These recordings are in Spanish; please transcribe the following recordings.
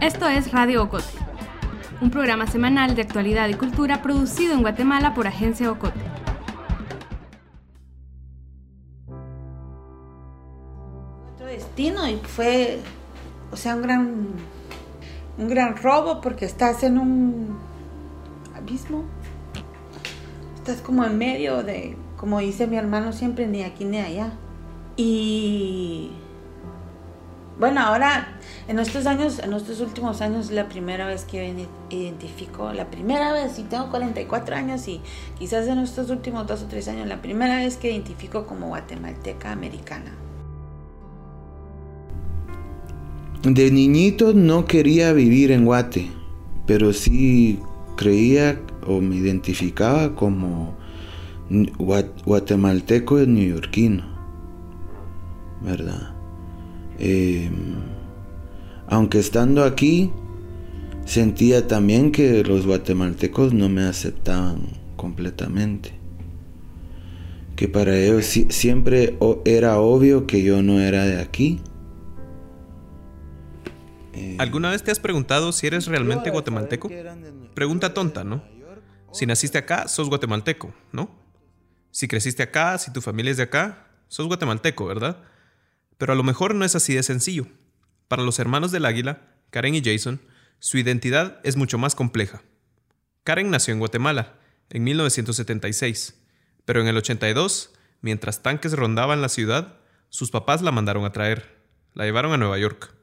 Esto es Radio Ocote, un programa semanal de actualidad y cultura producido en Guatemala por Agencia Ocote. Otro destino y fue, o sea, un gran, un gran robo porque estás en un abismo. Estás como en medio de, como dice mi hermano siempre, ni aquí ni allá. Y bueno, ahora en estos años, en estos últimos años, la primera vez que identifico, la primera vez, y tengo 44 años y quizás en estos últimos dos o tres años, la primera vez que identifico como guatemalteca americana. De niñito no quería vivir en Guate, pero sí creía o me identificaba como guatemalteco neoyorquino, ¿verdad? Eh, aunque estando aquí, sentía también que los guatemaltecos no me aceptaban completamente. Que para ellos siempre era obvio que yo no era de aquí. Eh, ¿Alguna vez te has preguntado si eres realmente guatemalteco? Pregunta tonta, ¿no? Si naciste acá, sos guatemalteco, ¿no? Si creciste acá, si tu familia es de acá, sos guatemalteco, ¿verdad? Pero a lo mejor no es así de sencillo. Para los hermanos del Águila, Karen y Jason, su identidad es mucho más compleja. Karen nació en Guatemala, en 1976, pero en el 82, mientras tanques rondaban la ciudad, sus papás la mandaron a traer. La llevaron a Nueva York.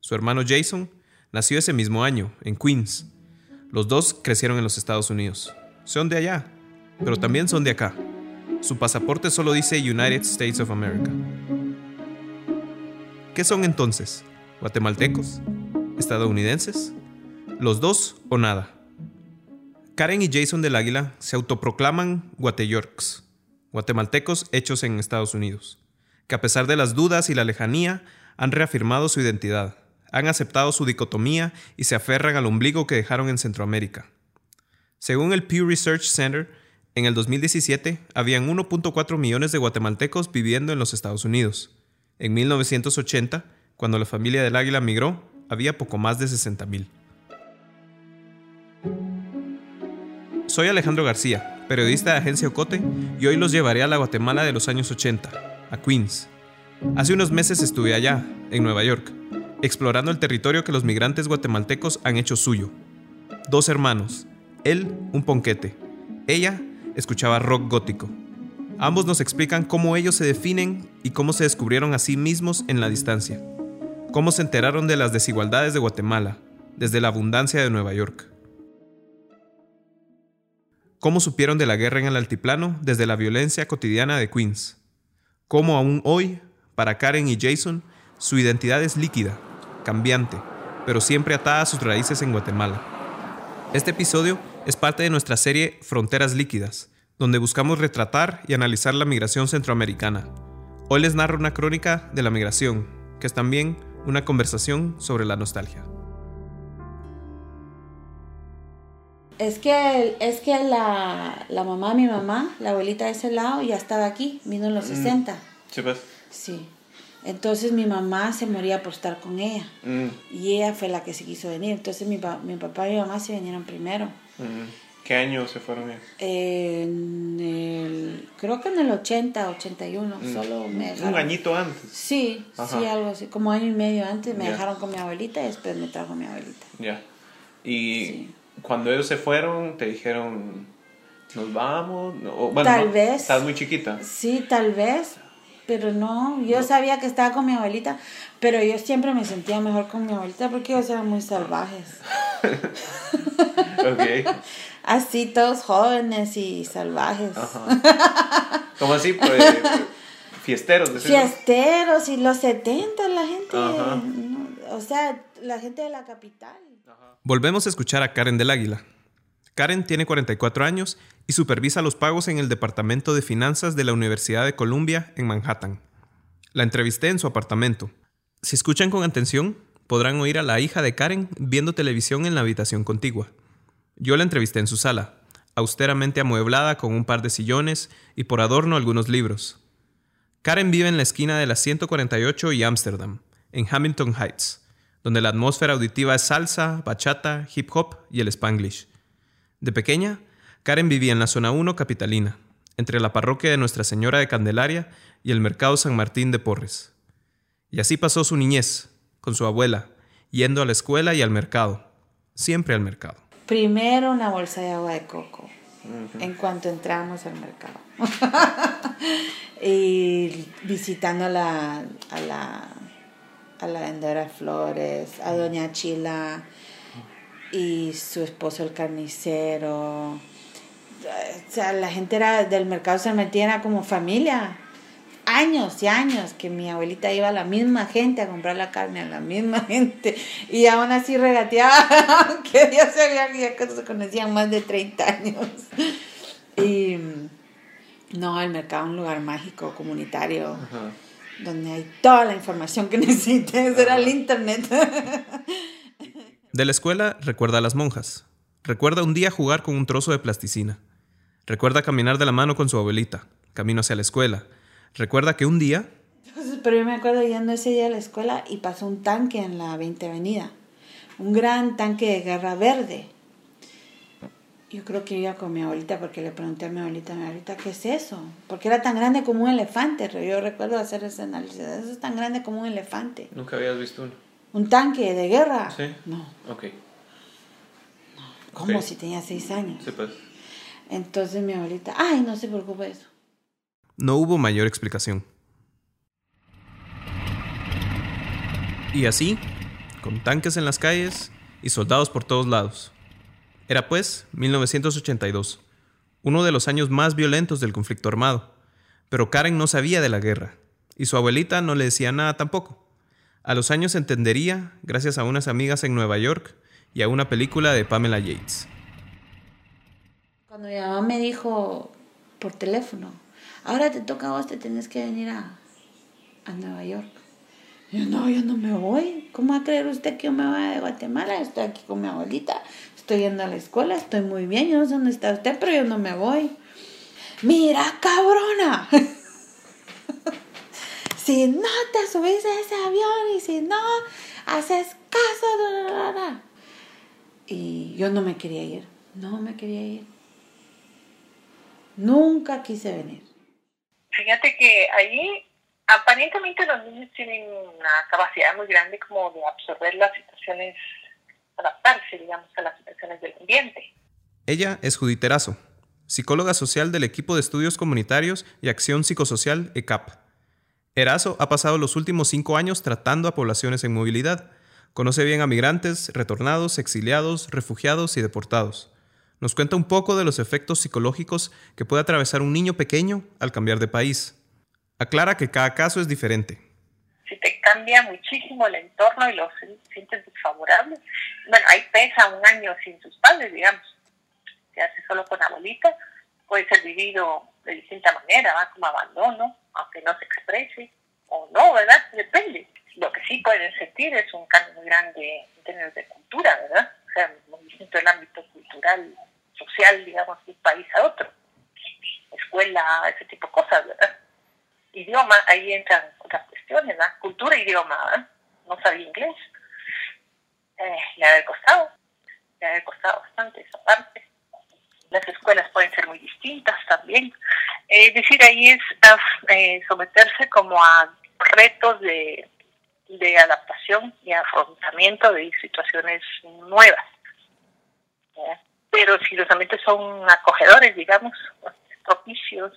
Su hermano Jason nació ese mismo año, en Queens. Los dos crecieron en los Estados Unidos. Son de allá, pero también son de acá. Su pasaporte solo dice United States of America. ¿Qué son entonces? ¿Guatemaltecos? ¿Estadounidenses? ¿Los dos o nada? Karen y Jason del Águila se autoproclaman Guateyorks, guatemaltecos hechos en Estados Unidos, que a pesar de las dudas y la lejanía, han reafirmado su identidad, han aceptado su dicotomía y se aferran al ombligo que dejaron en Centroamérica. Según el Pew Research Center, en el 2017 habían 1.4 millones de guatemaltecos viviendo en los Estados Unidos, en 1980, cuando la familia del águila migró, había poco más de 60.000. Soy Alejandro García, periodista de Agencia Ocote, y hoy los llevaré a la Guatemala de los años 80, a Queens. Hace unos meses estuve allá, en Nueva York, explorando el territorio que los migrantes guatemaltecos han hecho suyo. Dos hermanos, él un ponquete, ella escuchaba rock gótico. Ambos nos explican cómo ellos se definen y cómo se descubrieron a sí mismos en la distancia. Cómo se enteraron de las desigualdades de Guatemala, desde la abundancia de Nueva York. Cómo supieron de la guerra en el altiplano desde la violencia cotidiana de Queens. Cómo aún hoy, para Karen y Jason, su identidad es líquida, cambiante, pero siempre atada a sus raíces en Guatemala. Este episodio es parte de nuestra serie Fronteras Líquidas, donde buscamos retratar y analizar la migración centroamericana. Hoy les narro una crónica de la migración, que es también una conversación sobre la nostalgia. Es que, es que la, la mamá, mi mamá, la abuelita de ese lado, ya estaba aquí, vino en los 60. Mm. Sí, pues. Sí. Entonces mi mamá se moría por estar con ella. Mm. Y ella fue la que se quiso venir. Entonces mi, mi papá y mi mamá se vinieron primero. Mm. ¿Qué año se fueron? En el, creo que en el 80, 81, mm. solo me ¿Un añito antes? Sí, sí, algo así, como año y medio antes me dejaron con mi abuelita y después me trajo mi abuelita. Ya. Y cuando ellos se fueron, te dijeron, nos vamos, tal vez. Estás muy chiquita. Sí, tal vez, pero no, yo sabía que estaba con mi abuelita, pero yo siempre me sentía mejor con mi abuelita porque ellos eran muy salvajes. ok. Así todos jóvenes y salvajes. ¿Cómo así? Pues, fiesteros. Fiesteros y los 70 la gente, o sea, la gente de la capital. Volvemos a escuchar a Karen del Águila. Karen tiene 44 años y supervisa los pagos en el Departamento de Finanzas de la Universidad de Columbia en Manhattan. La entrevisté en su apartamento. Si escuchan con atención, podrán oír a la hija de Karen viendo televisión en la habitación contigua. Yo la entrevisté en su sala, austeramente amueblada con un par de sillones y por adorno algunos libros. Karen vive en la esquina de la 148 y Ámsterdam, en Hamilton Heights, donde la atmósfera auditiva es salsa, bachata, hip hop y el spanglish. De pequeña, Karen vivía en la zona 1 capitalina, entre la parroquia de Nuestra Señora de Candelaria y el mercado San Martín de Porres. Y así pasó su niñez, con su abuela, yendo a la escuela y al mercado, siempre al mercado. Primero una bolsa de agua de coco, en cuanto entramos al mercado. y visitando a la, a la, a la vendedora de flores, a doña Chila y su esposo el carnicero. O sea, la gente era del mercado se metía como familia. Años y años que mi abuelita iba a la misma gente a comprar la carne, a la misma gente. Y aún así regateaba, que ya se habían, ya que se conocían más de 30 años. Y no, el mercado es un lugar mágico, comunitario, donde hay toda la información que necesites. Era el internet. De la escuela recuerda a las monjas. Recuerda un día jugar con un trozo de plasticina. Recuerda caminar de la mano con su abuelita, camino hacia la escuela. Recuerda que un día... Pero yo me acuerdo yendo ese día a la escuela y pasó un tanque en la 20 Avenida. Un gran tanque de guerra verde. Yo creo que iba con mi abuelita porque le pregunté a mi abuelita, mi abuelita, ¿qué es eso? Porque era tan grande como un elefante. Yo recuerdo hacer ese análisis. Eso es tan grande como un elefante. ¿Nunca habías visto uno? ¿Un tanque de guerra? Sí. No. Ok. ¿Cómo Ok. si tenía seis años? Sí, pues. Entonces mi abuelita, ay, no se preocupe de eso. No hubo mayor explicación. Y así, con tanques en las calles y soldados por todos lados. Era pues 1982, uno de los años más violentos del conflicto armado. Pero Karen no sabía de la guerra, y su abuelita no le decía nada tampoco. A los años entendería gracias a unas amigas en Nueva York y a una película de Pamela Yates. Cuando mi mamá me dijo por teléfono, ahora te toca a vos, te tenés que venir a, a Nueva York. Yo, no, yo no me voy. ¿Cómo va a creer usted que yo me voy de Guatemala? Estoy aquí con mi abuelita, estoy yendo a la escuela, estoy muy bien, yo no sé dónde está usted, pero yo no me voy. Mira, cabrona. si no te subís a ese avión y si no haces caso, da, da, da, da". y yo no me quería ir, no me quería ir. Nunca quise venir. Fíjate que ahí aparentemente los niños tienen una capacidad muy grande como de absorber las situaciones, adaptarse, digamos, a las situaciones del ambiente. Ella es Judith Erazo, psicóloga social del equipo de estudios comunitarios y acción psicosocial ECAP. Erazo ha pasado los últimos cinco años tratando a poblaciones en movilidad. Conoce bien a migrantes, retornados, exiliados, refugiados y deportados. Nos cuenta un poco de los efectos psicológicos que puede atravesar un niño pequeño al cambiar de país. Aclara que cada caso es diferente. Si te cambia muchísimo el entorno y lo si- sientes desfavorable, bueno, ahí pesa un año sin sus padres, digamos, se hace solo con abuelita, puede ser vivido de distinta manera, ¿va? como abandono, aunque no se exprese, o no, ¿verdad? Depende. Lo que sí pueden sentir es un cambio muy grande en términos de cultura, ¿verdad? O sea, muy distinto el ámbito cultural, social, digamos, de un país a otro. Escuela, ese tipo de cosas, ¿verdad? Idioma, ahí entran otras cuestiones, ¿verdad? Cultura e idioma, ¿verdad? No sabía inglés. Eh, le ha costado, le ha costado bastante esa parte. Las escuelas pueden ser muy distintas también. Eh, Es decir, ahí es eh, someterse como a retos de, de adaptación y afrontamiento de situaciones nuevas. ¿ya? Pero si los ambientes son acogedores, digamos, propicios,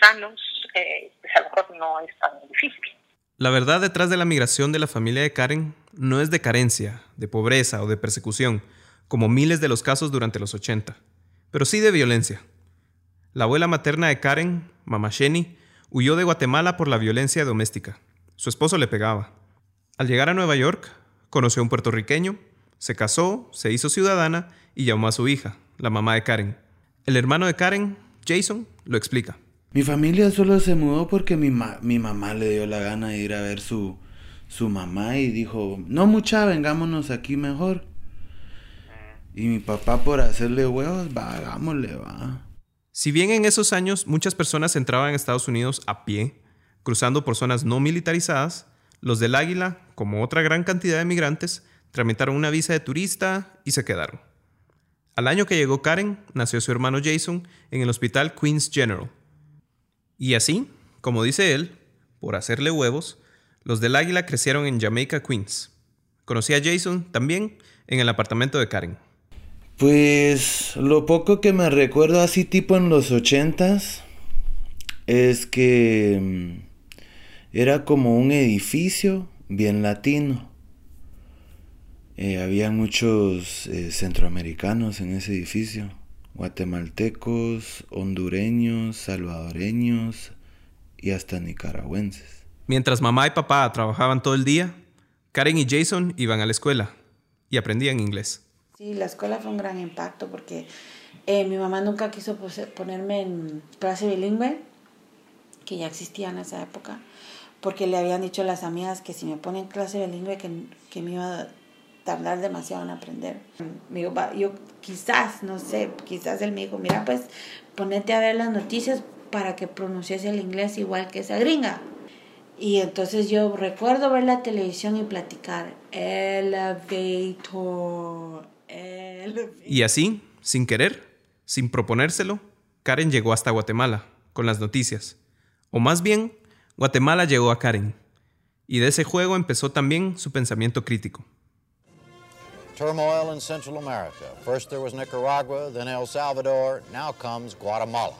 sanos, eh, pues a lo mejor no es tan difícil. La verdad detrás de la migración de la familia de Karen no es de carencia, de pobreza o de persecución, como miles de los casos durante los 80, pero sí de violencia. La abuela materna de Karen, Mama Sheni, huyó de Guatemala por la violencia doméstica. Su esposo le pegaba. Al llegar a Nueva York, conoció a un puertorriqueño, se casó, se hizo ciudadana y llamó a su hija, la mamá de Karen. El hermano de Karen, Jason, lo explica. Mi familia solo se mudó porque mi, mi mamá le dio la gana de ir a ver su, su mamá y dijo, no mucha, vengámonos aquí mejor. Y mi papá por hacerle huevos, va, hagámosle, va. Si bien en esos años muchas personas entraban a Estados Unidos a pie, cruzando por zonas no militarizadas, los del Águila, como otra gran cantidad de migrantes, tramitaron una visa de turista y se quedaron. Al año que llegó Karen, nació su hermano Jason en el hospital Queens General. Y así, como dice él, por hacerle huevos, los del Águila crecieron en Jamaica, Queens. Conocí a Jason también en el apartamento de Karen. Pues lo poco que me recuerdo así tipo en los ochentas es que mm, era como un edificio bien latino. Eh, había muchos eh, centroamericanos en ese edificio, guatemaltecos, hondureños, salvadoreños y hasta nicaragüenses. Mientras mamá y papá trabajaban todo el día, Karen y Jason iban a la escuela y aprendían inglés. Sí, la escuela fue un gran impacto porque eh, mi mamá nunca quiso ponerme en clase bilingüe, que ya existía en esa época, porque le habían dicho a las amigas que si me ponen clase bilingüe que, que me iba a tardar demasiado en aprender. Me yo quizás, no sé, quizás él me dijo, mira, pues ponete a ver las noticias para que pronuncies el inglés igual que esa gringa. Y entonces yo recuerdo ver la televisión y platicar, elevator, y así, sin querer, sin proponérselo, Karen llegó hasta Guatemala con las noticias. O más bien, Guatemala llegó a Karen. Y de ese juego empezó también su pensamiento crítico. Turmoil in Central America. First there was Nicaragua, then El Salvador, now comes Guatemala.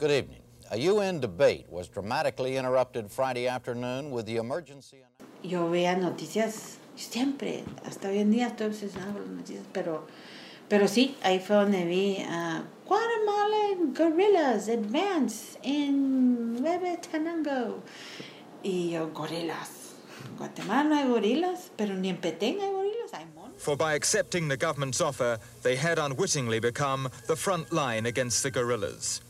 Good evening. A UN debate was dramatically interrupted Friday afternoon with the emergency. Yo veía noticias siempre, hasta hoy en día estoy obsesionada con las noticias, pero, pero sí, ahí fue donde vi a Guatemalan gorillas advance in Tenango. Y yo, gorilas. En Guatemala no hay gorilas, pero ni en Petén hay gorilas, hay monos. For by accepting the government's offer, they had unwittingly become the front line against the guerrillas.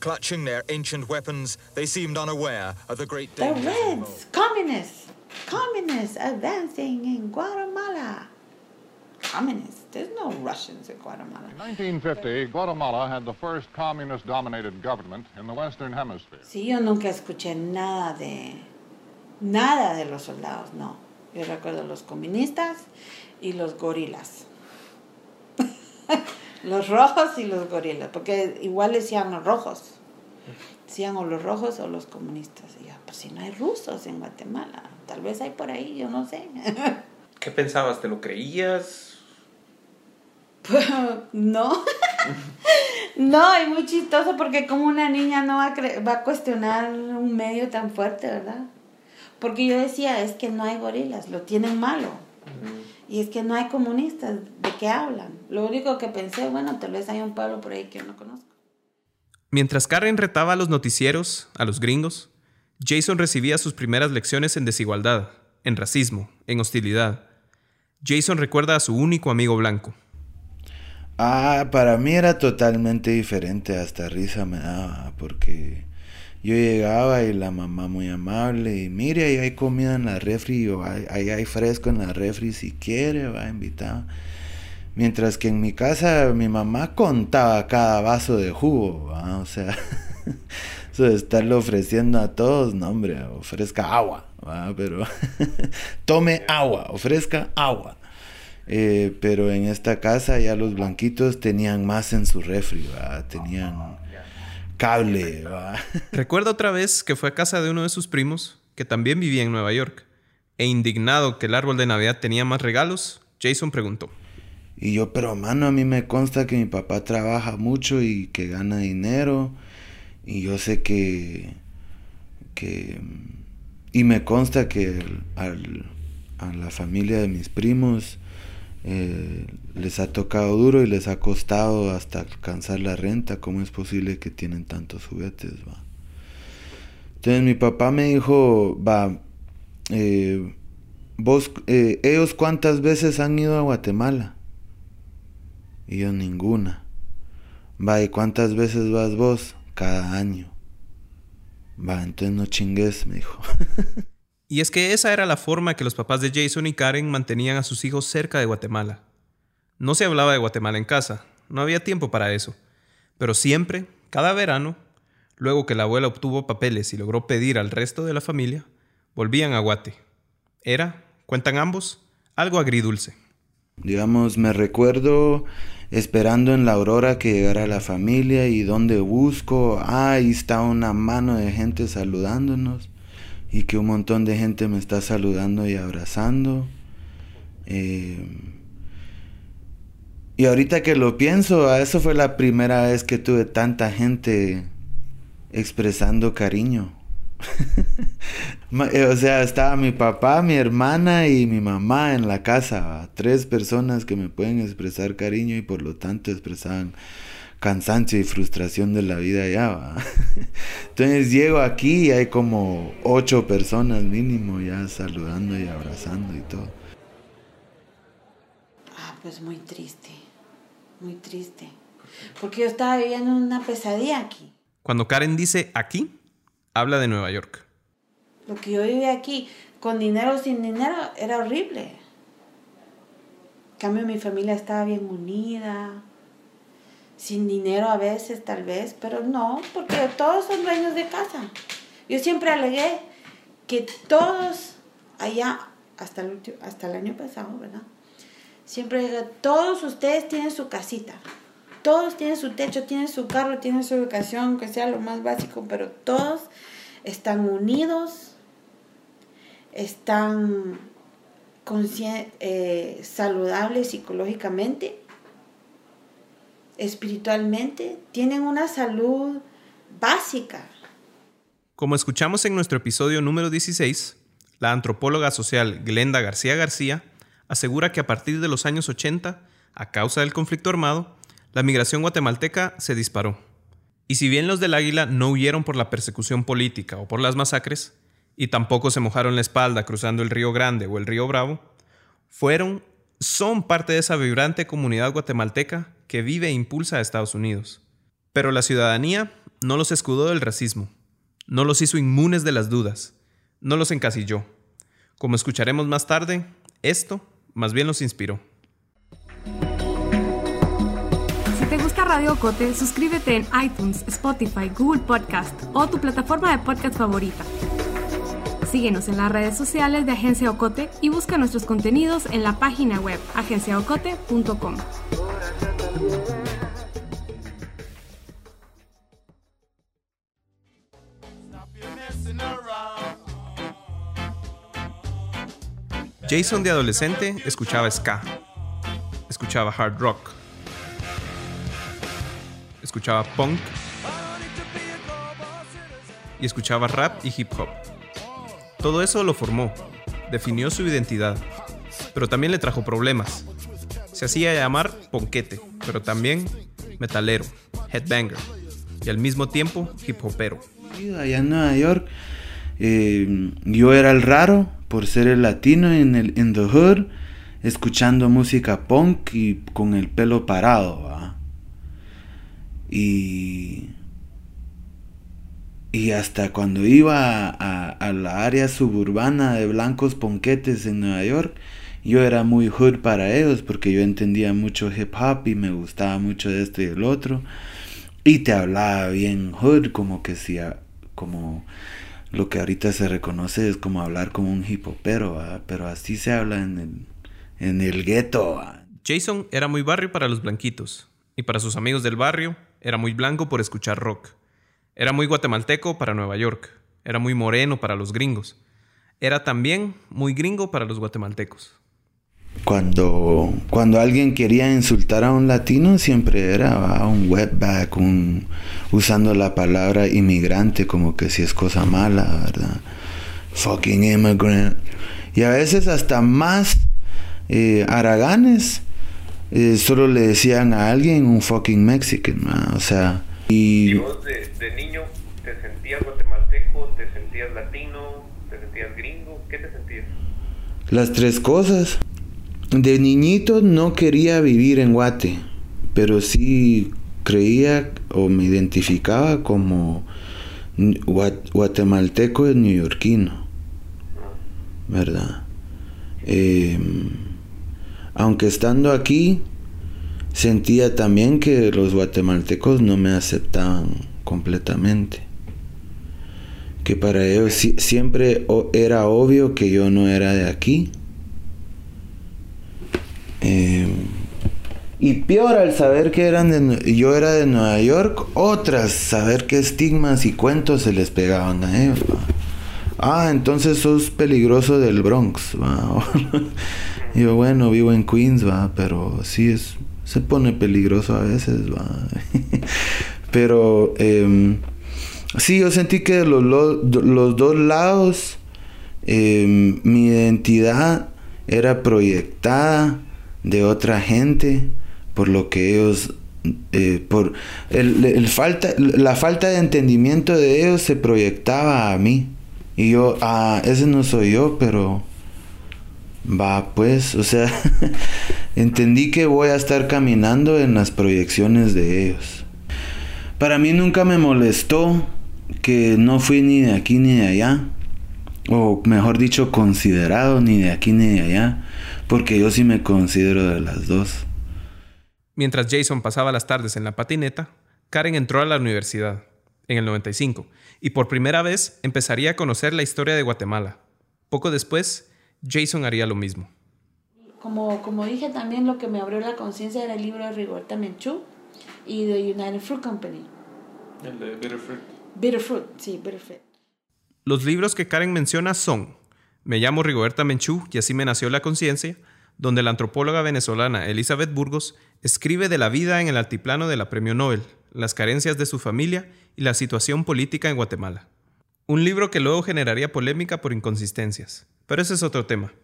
Clutching their ancient weapons, they seemed unaware of the great danger. The Reds, communists. Communists advancing in Guatemala. Communists? There's no Russians in Guatemala. In 1950, Guatemala had the first communist-dominated government in the Western Hemisphere. Sí, yo nunca escuché nada de nada de los soldados, no. Yo recuerdo los comunistas y los gorilas. los rojos y los gorilas, porque igual decían los rojos. Decían o los rojos o los comunistas. Y yo, pues si no hay rusos en Guatemala. Tal vez hay por ahí, yo no sé. ¿Qué pensabas? ¿Te lo creías? no. no, es muy chistoso porque como una niña no va a, va a cuestionar un medio tan fuerte, ¿verdad? Porque yo decía, es que no hay gorilas, lo tienen malo. Y es que no hay comunistas, ¿de qué hablan? Lo único que pensé, bueno, tal vez hay un pueblo por ahí que yo no conozco. Mientras Karen retaba a los noticieros, a los gringos, Jason recibía sus primeras lecciones en desigualdad, en racismo, en hostilidad. Jason recuerda a su único amigo blanco. Ah, para mí era totalmente diferente, hasta risa me daba, porque yo llegaba y la mamá muy amable, y mire, ahí hay comida en la refri, o ahí hay fresco en la refri, si quiere, va invitado. Mientras que en mi casa mi mamá contaba cada vaso de jugo, o sea, Eso de estarle ofreciendo a todos, no hombre, ofrezca agua, pero tome agua, ofrezca agua. Eh, pero en esta casa ya los blanquitos tenían más en su refri, tenían cable. Recuerdo otra vez que fue a casa de uno de sus primos, que también vivía en Nueva York, e indignado que el árbol de Navidad tenía más regalos, Jason preguntó. Y yo, pero mano, a mí me consta que mi papá trabaja mucho y que gana dinero y yo sé que, que y me consta que a la familia de mis primos eh, les ha tocado duro y les ha costado hasta alcanzar la renta. ¿Cómo es posible que tienen tantos juguetes? Va? Entonces mi papá me dijo, va, eh, vos, eh, ellos cuántas veces han ido a Guatemala? Y yo ninguna. Va, ¿y cuántas veces vas vos? Cada año. Va, entonces no chingues, me dijo. y es que esa era la forma que los papás de Jason y Karen mantenían a sus hijos cerca de Guatemala. No se hablaba de Guatemala en casa, no había tiempo para eso. Pero siempre, cada verano, Luego que la abuela obtuvo papeles y logró pedir al resto de la familia, volvían a Guate. Era, cuentan ambos, algo agridulce. Digamos, me recuerdo esperando en la aurora que llegara la familia y donde busco, ah, ahí está una mano de gente saludándonos y que un montón de gente me está saludando y abrazando. Eh, y ahorita que lo pienso, ah, eso fue la primera vez que tuve tanta gente expresando cariño. Eh, o sea, estaba mi papá, mi hermana y mi mamá en la casa. Tres personas que me pueden expresar cariño y por lo tanto expresaban cansancio y frustración de la vida ya. Entonces llego aquí y hay como ocho personas mínimo ya saludando y abrazando y todo. Ah, pues muy triste, muy triste. Porque yo estaba viviendo una pesadilla aquí. Cuando Karen dice aquí, habla de Nueva York. Lo que yo vivía aquí, con dinero o sin dinero, era horrible. En cambio, mi familia estaba bien unida. Sin dinero a veces, tal vez, pero no, porque todos son dueños de casa. Yo siempre alegué que todos allá, hasta el, hasta el año pasado, ¿verdad? Siempre dije, todos ustedes tienen su casita. Todos tienen su techo, tienen su carro, tienen su educación, que sea lo más básico, pero todos están unidos, están eh, saludables psicológicamente, espiritualmente, tienen una salud básica. Como escuchamos en nuestro episodio número 16, la antropóloga social Glenda García García asegura que a partir de los años 80, a causa del conflicto armado, la migración guatemalteca se disparó. Y si bien los del Águila no huyeron por la persecución política o por las masacres, y tampoco se mojaron la espalda cruzando el río Grande o el río Bravo, fueron, son parte de esa vibrante comunidad guatemalteca que vive e impulsa a Estados Unidos. Pero la ciudadanía no los escudó del racismo, no los hizo inmunes de las dudas, no los encasilló. Como escucharemos más tarde, esto más bien los inspiró. Radio Cote, suscríbete en iTunes, Spotify, Google Podcast o tu plataforma de podcast favorita. Síguenos en las redes sociales de Agencia Ocote y busca nuestros contenidos en la página web agenciaocote.com. Jason de adolescente escuchaba ska, escuchaba hard rock escuchaba punk y escuchaba rap y hip hop. Todo eso lo formó, definió su identidad, pero también le trajo problemas. Se hacía llamar ponquete, pero también metalero, headbanger y al mismo tiempo hip hopero. Allá en Nueva York, eh, yo era el raro por ser el latino en el in the hood, escuchando música punk y con el pelo parado. Y, y hasta cuando iba a, la área suburbana de blancos ponquetes en Nueva York, yo era muy hood para ellos porque yo entendía mucho hip hop y me gustaba mucho de esto y del otro. Y te hablaba bien hood, como que si, como lo que ahorita se reconoce es como hablar como un hip hopero, pero así se habla en el, en el gueto. Jason era muy barrio para los blanquitos y para sus amigos del barrio era muy blanco por escuchar rock. Era muy guatemalteco para Nueva York. Era muy moreno para los gringos. Era también muy gringo para los guatemaltecos. Cuando, cuando alguien quería insultar a un latino, siempre era un wetback, un, usando la palabra inmigrante como que si es cosa mala, ¿verdad? Fucking immigrant. Y a veces hasta más eh, haraganes eh, solo le decían a alguien un fucking Mexican, o sea... Y... ¿Y vos de, de, niño te sentías guatemalteco, te sentías latino, te sentías gringo? ¿Qué te sentías? Las tres cosas. De niñito no quería vivir en Guate, pero sí creía o me identificaba como guatemalteco y neoyorquino, ¿verdad? Eh, aunque estando aquí, sentía también que los guatemaltecos no me aceptaban completamente. Que para ellos siempre era obvio que yo no era de aquí. Em, y peor al saber que eran de, yo era de Nueva York, otras saber qué estigmas y cuentos se les pegaban a ellos. Ah, entonces sos peligroso del Bronx. yo bueno, vivo en Queens, va, pero sí es, se pone peligroso a veces, va. pero eh, sí, yo sentí que de los, los dos lados em, mi identidad era proyectada de otra gente por lo que ellos eh, por el, falta la falta de entendimiento de ellos se proyectaba a mí y yo ah ese no soy yo pero va pues o sea entendí que voy a estar caminando en las proyecciones de ellos para mí nunca me molestó que no fui ni de aquí ni de allá o mejor dicho considerado ni de aquí ni de allá porque yo sí me considero de las dos Mientras Jason pasaba las tardes en la patineta, Karen entró a la universidad, en el 95, y por primera vez empezaría a conocer la historia de Guatemala. Poco después, Jason haría lo mismo. Como, como dije también, lo que me abrió la conciencia era el libro de Rigoberta Menchú y de United Fruit Company. El de Bitter Fruit. Bitter Fruit, sí, Bitter Fruit. Los libros que Karen menciona son Me llamo Rigoberta Menchú y así me nació la conciencia, donde la antropóloga venezolana Elizabeth Burgos escribe de la vida en el altiplano de la Premio Nobel, las carencias de su familia y la situación política en Guatemala. Un libro que luego generaría polémica por inconsistencias, pero ese es otro tema.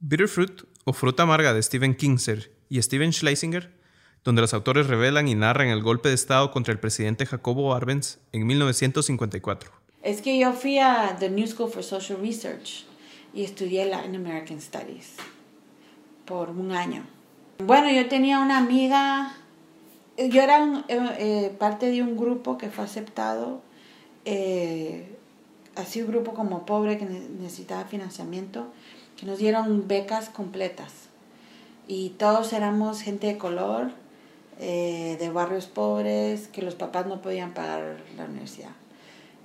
Bitter Fruit o Fruta Amarga de Stephen Kingser y Steven Schlesinger, donde los autores revelan y narran el golpe de Estado contra el presidente Jacobo Arbenz en 1954. Es que yo fui a The New School for Social Research y estudié Latin American Studies por un año. Bueno, yo tenía una amiga, yo era eh, eh, parte de un grupo que fue aceptado, eh, así un grupo como pobre que necesitaba financiamiento, que nos dieron becas completas. Y todos éramos gente de color, de barrios pobres, que los papás no podían pagar la universidad.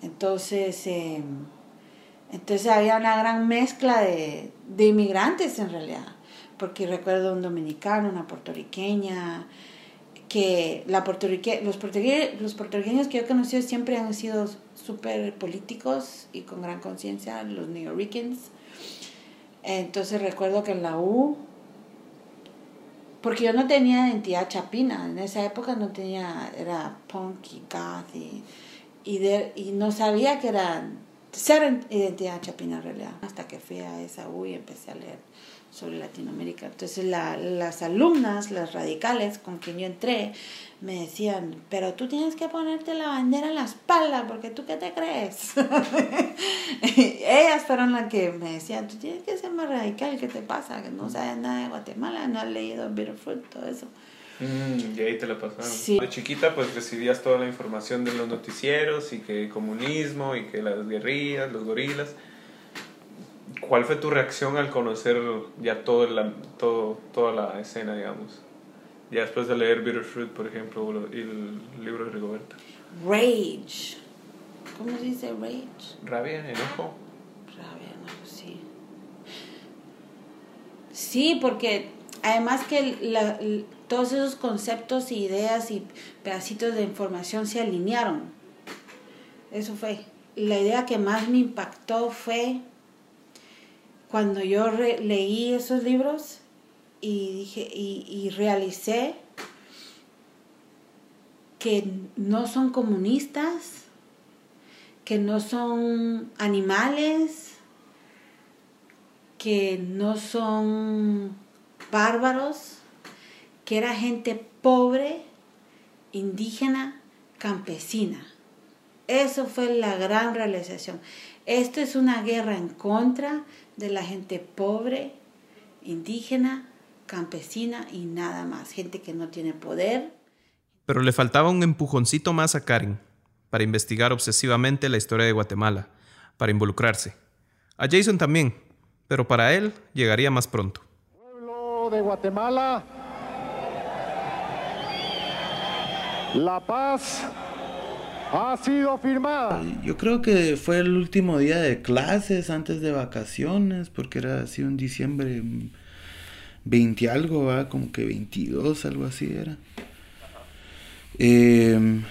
Entonces, entonces había una gran mezcla de, de inmigrantes en realidad porque recuerdo un dominicano, una puertorriqueña, que la puertorrique, los, puertorriqueños que yo he conocido siempre han sido súper políticos y con gran conciencia, los neoricans. Entonces recuerdo que en la U, porque yo no tenía identidad chapina, en esa época no tenía, era punk y goth y, y, de, y no sabía que era ser identidad chapina en realidad, hasta que fui a esa U y empecé a leer sobre Latinoamérica. Entonces la, las alumnas, las radicales con quien yo entré, me decían, pero tú tienes que ponerte la bandera en la espalda, porque tú qué te crees. Ellas fueron las que me decían, tú tienes que ser más radical, ¿qué te pasa? Que no sabes nada de Guatemala, no has leído Bitterfruit, todo eso. Mm, y ahí te la pasaron. De chiquita pues recibías toda la información de los noticieros y que comunismo y que las guerrillas, los gorilas. ¿Cuál fue tu reacción al conocer ya todo la, todo, toda la escena, digamos? Ya después de leer Bitterfruit, por ejemplo, y el libro de Rigoberta. Rage. ¿Cómo se dice rage? Rabia, enojo. Rabia, enojo, sí. Sí, porque además que la, todos esos conceptos y ideas y pedacitos de información se alinearon. Eso fue. La idea que más me impactó fue cuando yo leí esos libros y dije y, realicé que no son comunistas, que no son animales, que no son bárbaros, que era gente pobre, indígena, campesina. Eso fue la gran realización. Esto es una guerra en contra de la gente pobre, indígena, campesina y nada más, gente que no tiene poder. Pero le faltaba un empujoncito más a Karen para investigar obsesivamente la historia de Guatemala, para involucrarse. A Jason también, pero para él llegaría más pronto. Pueblo de Guatemala, la paz ha sido firmada. Yo creo que fue el último día de clases antes de vacaciones, porque era así un diciembre 20 algo, ¿va? como que 22, algo así era. Em,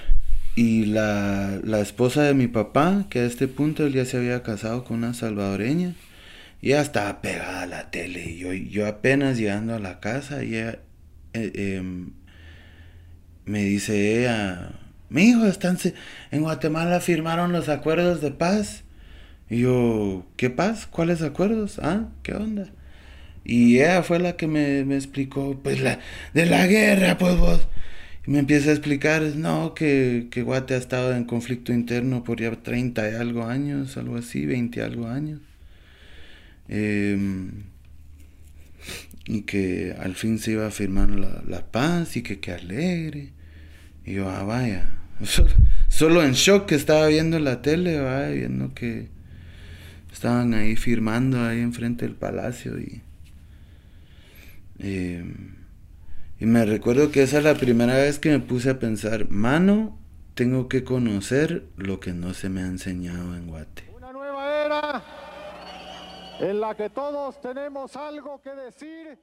y la, la, esposa de mi papá, que a este punto él ya se había casado con una salvadoreña, ya estaba pegada a la tele. Y yo, yo apenas llegando a la casa, ella eh, em, me dice ella, mi hijo, están en Guatemala firmaron los acuerdos de paz. Y yo, ¿qué paz? ¿Cuáles acuerdos? Ah, ¿qué onda? Y ella fue la que me, me explicó, pues la, de la guerra, pues vos. Y me empieza a explicar, no, que, que Guate ha estado en conflicto interno por ya 30 y algo años, algo así, 20 y algo años. Em, y que al fin se iba a firmar la, la paz y que qué alegre. Y yo, ah, vaya. Solo en shock que estaba viendo la tele, viendo que estaban ahí firmando ahí enfrente del palacio y... Em, y me recuerdo que esa es la primera vez que me puse a pensar, mano, tengo que conocer lo que no se me ha enseñado en Guate. Una nueva era en la que todos tenemos algo que decir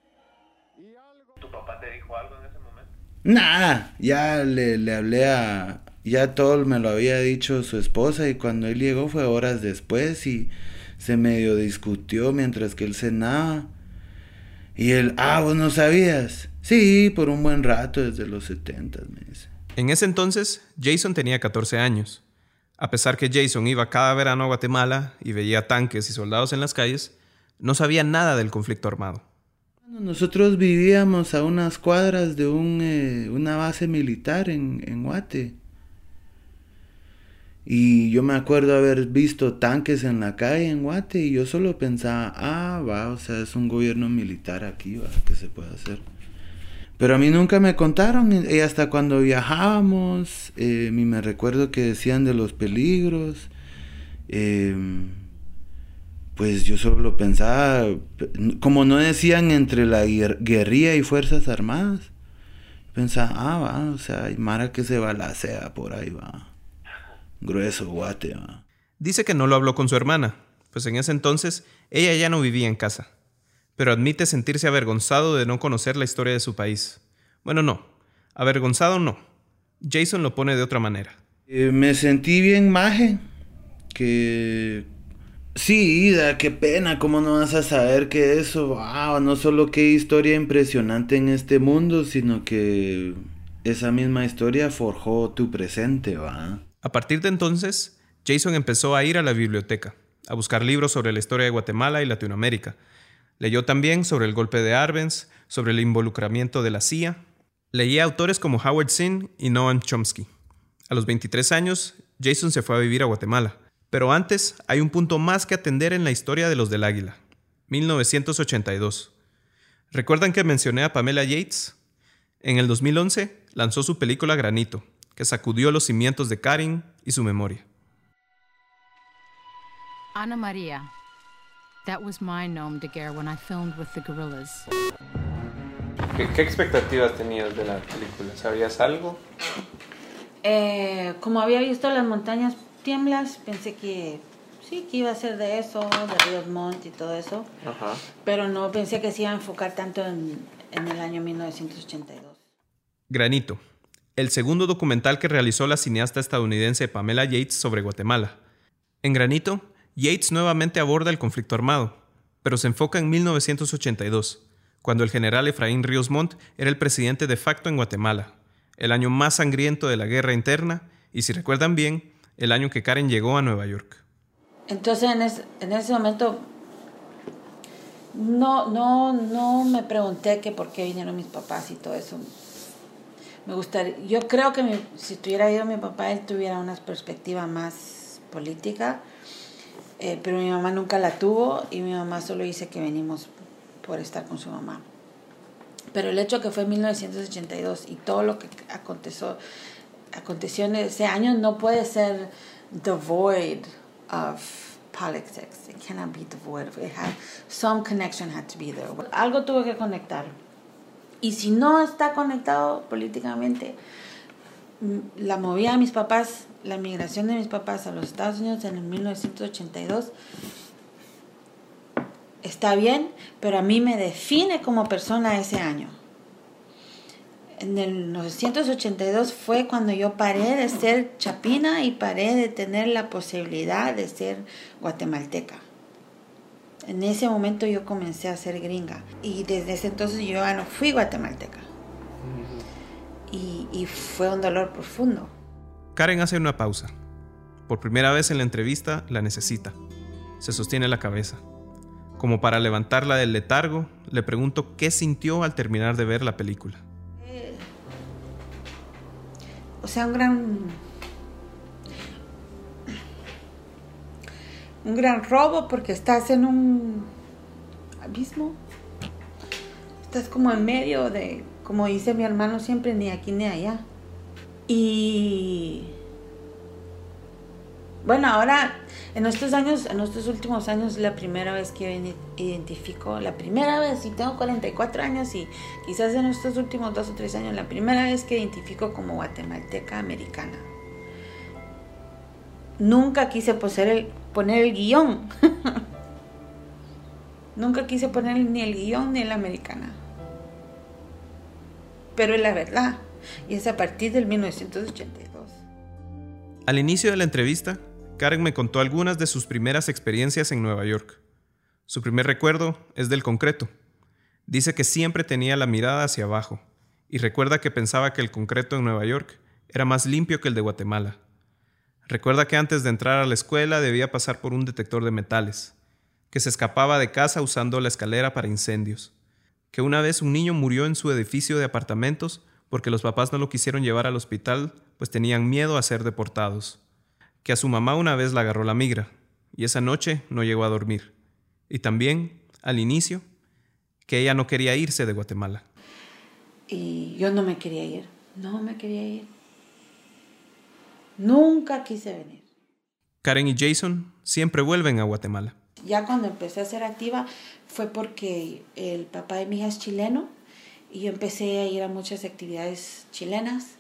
y algo... ¿Tu papá te dijo algo en ese momento? Nada, ya le, le hablé a... Ya todo me lo había dicho su esposa y cuando él llegó fue horas después y se medio discutió mientras que él cenaba. Y él, ah, vos no sabías. Sí, por un buen rato, desde los 70, me dice. En ese entonces, Jason tenía 14 años. A pesar que Jason iba cada verano a Guatemala y veía tanques y soldados en las calles, no sabía nada del conflicto armado. Nosotros vivíamos a unas cuadras de un, eh, una base militar en, en Guate. Y yo me acuerdo haber visto tanques en la calle en Guate y yo solo pensaba, ah, va, o sea, es un gobierno militar aquí, va, ¿qué se puede hacer? Pero a mí nunca me contaron, y hasta cuando viajábamos, eh, me recuerdo que decían de los peligros, eh, pues yo solo pensaba, como no decían entre la guerrilla y Fuerzas Armadas, pensaba, ah, va, o sea, hay Mara que se balacea por ahí, va. Grueso, guate, va. Dice que no lo habló con su hermana, pues en ese entonces ella ya no vivía en casa pero admite sentirse avergonzado de no conocer la historia de su país. Bueno, no, avergonzado no. Jason lo pone de otra manera. Eh, me sentí bien maje, que... Sí, Ida, qué pena, ¿cómo no vas a saber que eso, wow, no solo qué historia impresionante en este mundo, sino que esa misma historia forjó tu presente, va. A partir de entonces, Jason empezó a ir a la biblioteca, a buscar libros sobre la historia de Guatemala y Latinoamérica, Leyó también sobre el golpe de Arbenz, sobre el involucramiento de la CIA. Leía autores como Howard Zinn y Noam Chomsky. A los 23 años, Jason se fue a vivir a Guatemala. Pero antes hay un punto más que atender en la historia de los del Águila. 1982. ¿Recuerdan que mencioné a Pamela Yates? En el 2011 lanzó su película Granito, que sacudió los cimientos de Karin y su memoria. Ana María, That was my nom de guerre when I filmed with the gorillas. ¿Qué, ¿Qué, expectativas tenías de la película? ¿Sabías algo? Eh, como había visto las montañas tiemblas, pensé que sí, que iba a ser de eso, de Ríos Montt y todo eso. Ajá. Pero no pensé que se iba a enfocar tanto en, en el año 1982. Granito, el segundo documental que realizó la cineasta estadounidense Pamela Yates sobre Guatemala. En Granito, Yates nuevamente aborda el conflicto armado, pero se enfoca en 1982, cuando el general Efraín Ríos Montt era el presidente de facto en Guatemala, el año más sangriento de la guerra interna y, si recuerdan bien, el año que Karen llegó a Nueva York. Entonces, en, ese momento, no, no, no me pregunté que por qué vinieron mis papás y todo eso. Me gustaría, yo creo que si tuviera ido mi papá, él tuviera una perspectiva más política eh, pero mi mamá nunca la tuvo y mi mamá solo dice que venimos por estar con su mamá. Pero el hecho que fue en 1982 y todo lo que aconteció, aconteció en ese año no puede ser devoid of politics. It cannot be devoid. It had, some connection had to be there. Algo tuvo que conectar. Y si no está conectado políticamente, la movida de mis papás, la migración de mis papás a los Estados Unidos en el 1982 está bien, pero a mí me define como persona ese año. En el 1982 fue cuando yo paré de ser chapina y paré de tener la posibilidad de ser guatemalteca. En ese momento yo comencé a ser gringa y desde ese entonces yo ya no fui guatemalteca y, fue un dolor profundo. Karen hace una pausa. Por primera vez en la entrevista la necesita. Se sostiene la cabeza. Como para levantarla del letargo, le pregunto qué sintió al terminar de ver la película. Eh, o sea, un gran... Un gran robo porque estás en un abismo. Estás como en medio de como dice mi hermano siempre, ni aquí ni allá. Y bueno, ahora, en estos años, en estos últimos años, la primera vez que identifico, la primera vez, y tengo 44 años, y quizás en estos últimos dos o tres años, la primera vez que identifico como guatemalteca americana. Nunca quise el, poner el guion. Nunca quise poner ni el guion ni la americana pero es la verdad. Y es a partir del 1982. Al inicio de la entrevista, Karen me contó algunas de sus primeras experiencias en Nueva York. Su primer recuerdo es del concreto. Dice que siempre tenía la mirada hacia abajo y recuerda que pensaba que el concreto en Nueva York era más limpio que el de Guatemala. Recuerda que antes de entrar a la escuela debía pasar por un detector de metales, que se escapaba de casa usando la escalera para incendios, que una vez un niño murió en su edificio de apartamentos porque los papás no lo quisieron llevar al hospital pues tenían miedo a ser deportados, que a su mamá una vez la agarró la migra y esa noche no llegó a dormir, y también, al inicio, que ella no quería irse de Guatemala. Y yo no me quería ir, no me quería ir. Nunca quise venir. Karen y Jason siempre vuelven a Guatemala. Ya cuando empecé a ser activa fue porque el papá de mi hija es chileno y yo empecé a ir a muchas actividades chilenas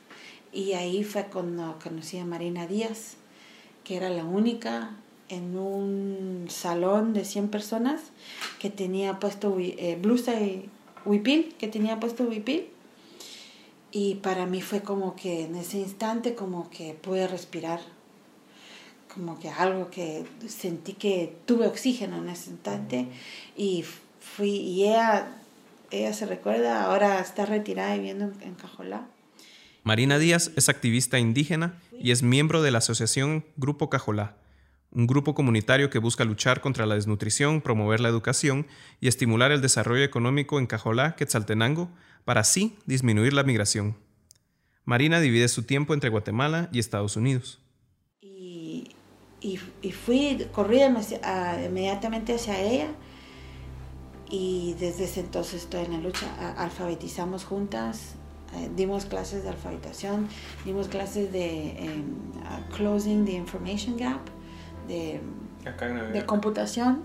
y ahí fue cuando conocí a Marina Díaz, que era la única en un salón de 100 personas que tenía puesto eh, blusa y huipil, que tenía puesto huipil. Y para mí fue como que en ese instante como que pude respirar como que algo que sentí que tuve oxígeno en ese instante y fui y ella ella se recuerda ahora está retirada viviendo en Cajolá Marina Díaz es activista indígena y es miembro de la asociación Grupo Cajolá, un grupo comunitario que busca luchar contra la desnutrición, promover la educación y estimular el desarrollo económico en Cajolá, Quetzaltenango, para así disminuir la migración. Marina divide su tiempo entre Guatemala y Estados Unidos y, fui, corrí inmediatamente hacia ella y desde ese entonces estoy en la lucha. alfabetizamos juntas, eh, dimos clases de alfabetización, dimos clases de em, Closing the Information Gap, de, de computación.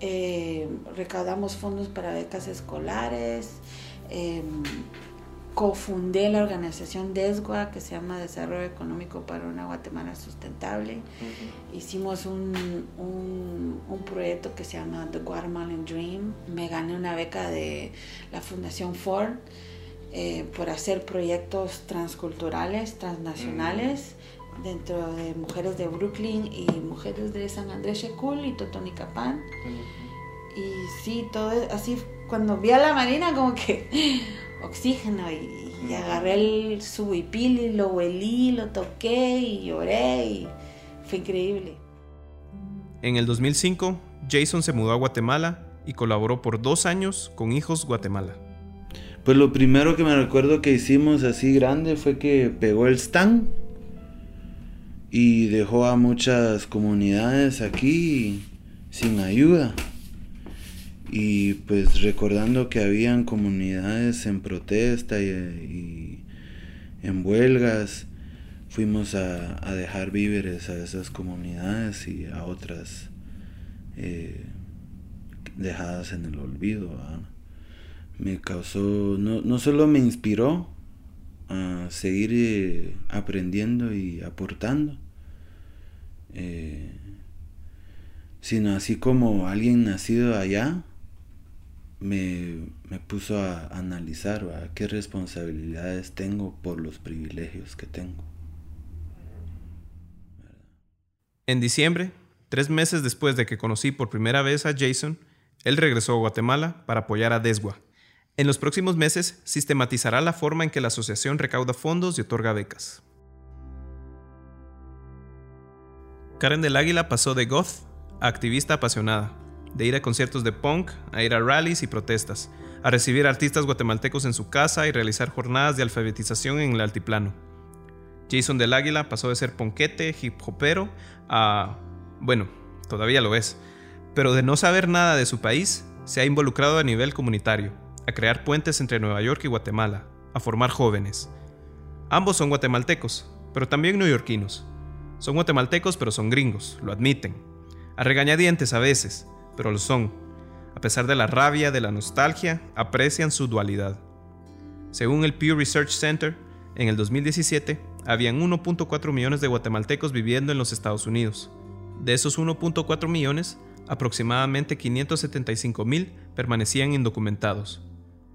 Eh, recaudamos fondos para becas escolares. Em, cofundé la organización DESGUA, que se llama Desarrollo Económico para una Guatemala Sustentable. Hicimos un, un, un, proyecto que se llama The Guatemalan Dream. Me gané una beca de la Fundación Ford eh, por hacer proyectos transculturales, transnacionales. Dentro de mujeres de Brooklyn y mujeres de San Andrés Shekul y Totonicapán. Y sí, todo así, cuando vi a la Marina como que oxígeno y, agarré el subipil y lo huelí, lo toqué y lloré y fue increíble. En el 2005, Jason se mudó a Guatemala y colaboró por dos años con Hijos Guatemala. Pues lo primero que me recuerdo que hicimos así grande fue que pegó el stand y dejó a muchas comunidades aquí sin ayuda y pues recordando que habían comunidades en protesta y, en huelgas, fuimos a, dejar víveres a esas comunidades y a otras eh, dejadas en el olvido. Me causó, no, no solo me inspiró a seguir eh, aprendiendo y aportando. Eh, sino así como alguien nacido allá me, puso a analizar qué responsabilidades tengo por los privilegios que tengo. En diciembre, tres meses después de que conocí por primera vez a Jason, él regresó a Guatemala para apoyar a Desgua. En los próximos meses sistematizará la forma en que la asociación recauda fondos y otorga becas. Karen del Águila pasó de goth a activista apasionada, de ir a conciertos de punk, a ir a rallies y protestas, a recibir artistas guatemaltecos en su casa y realizar jornadas de alfabetización en el altiplano. Jason del Águila pasó de ser ponquete, hip hopero, a... bueno, todavía lo es, pero de no saber nada de su país, se ha involucrado a nivel comunitario, a crear puentes entre Nueva York y Guatemala, a formar jóvenes. Ambos son guatemaltecos, pero también neoyorquinos. Son guatemaltecos, pero son gringos, lo admiten. A regañadientes a veces, pero lo son. A pesar de la rabia, de la nostalgia, aprecian su dualidad. Según el Pew Research Center, en el 2017 habían 1.4 millones de guatemaltecos viviendo en los Estados Unidos. De esos 1.4 millones, aproximadamente 575 mil permanecían indocumentados.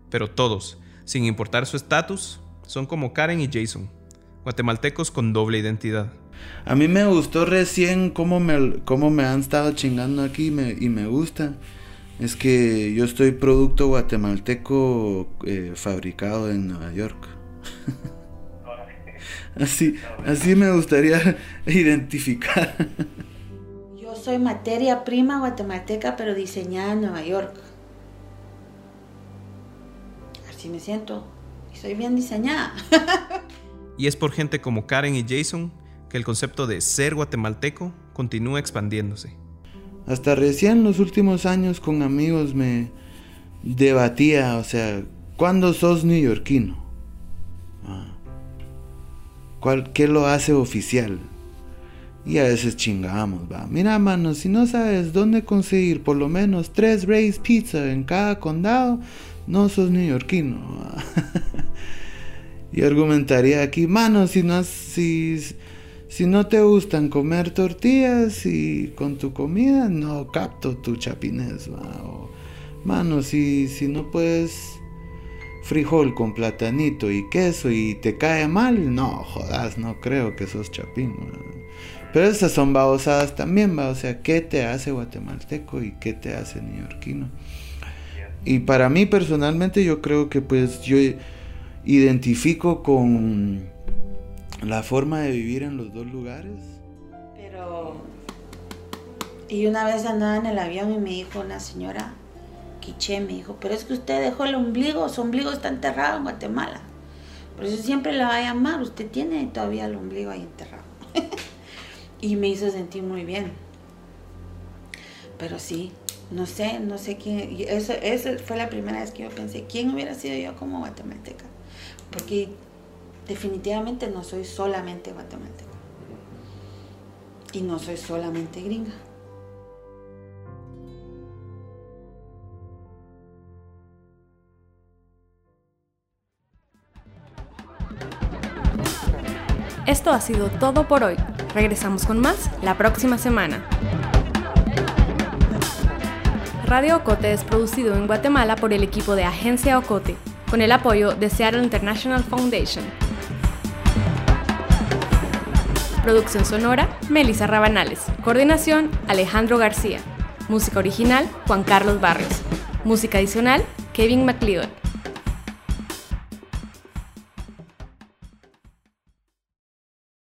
Pero todos, sin importar su estatus, son como Karen y Jason, guatemaltecos con doble identidad. A mí me gustó recién cómo me, cómo me han estado chingando aquí y me gusta. Es que yo estoy producto guatemalteco eh, fabricado en Nueva York. así, así me gustaría identificar. yo soy materia prima guatemalteca, pero diseñada en Nueva York. Así me siento. Y soy bien diseñada. y es por gente como Karen y Jason que el concepto de ser guatemalteco continúa expandiéndose. Hasta recién los últimos años con amigos me debatía, o sea, ¿cuándo sos neoyorquino? Ah. ¿Qué lo hace oficial? Y a veces chingamos, va. Mira, mano, si no sabes dónde conseguir por lo menos tres Ray's Pizza en cada condado, no sos neoyorquino. y argumentaría aquí, mano, si no, si, si no te gustan comer tortillas y con tu comida, no capto tu chapinés, mano, si, si no puedes frijol con platanito y queso y te cae mal, no, jodas, no creo que sos chapín. Pero esas son babosadas también, va, o sea, ¿qué te hace guatemalteco y qué te hace neoyorquino? Y para mí personalmente yo creo que pues yo identifico con la forma de vivir en los dos lugares. Pero... Y una vez andaba en el avión y me dijo una señora, Quiche, me dijo, pero es que usted dejó el ombligo, su ombligo está enterrado en Guatemala. Por eso siempre la va a llamar, usted tiene todavía el ombligo ahí enterrado. y me hizo sentir muy bien. Pero sí, no sé, no sé quién. Eso, eso fue la primera vez que yo pensé, ¿quién hubiera sido yo como guatemalteca? Porque definitivamente no soy solamente guatemalteca. Y no soy solamente gringa. Esto ha sido todo por hoy. Regresamos con más la próxima semana. Radio Ocote es producido en Guatemala por el equipo de Agencia Ocote, con el apoyo de Seattle International Foundation. Producción sonora, Melissa Rabanales. Coordinación, Alejandro García. Música original, Juan Carlos Barrios. Música adicional, Kevin McLeod.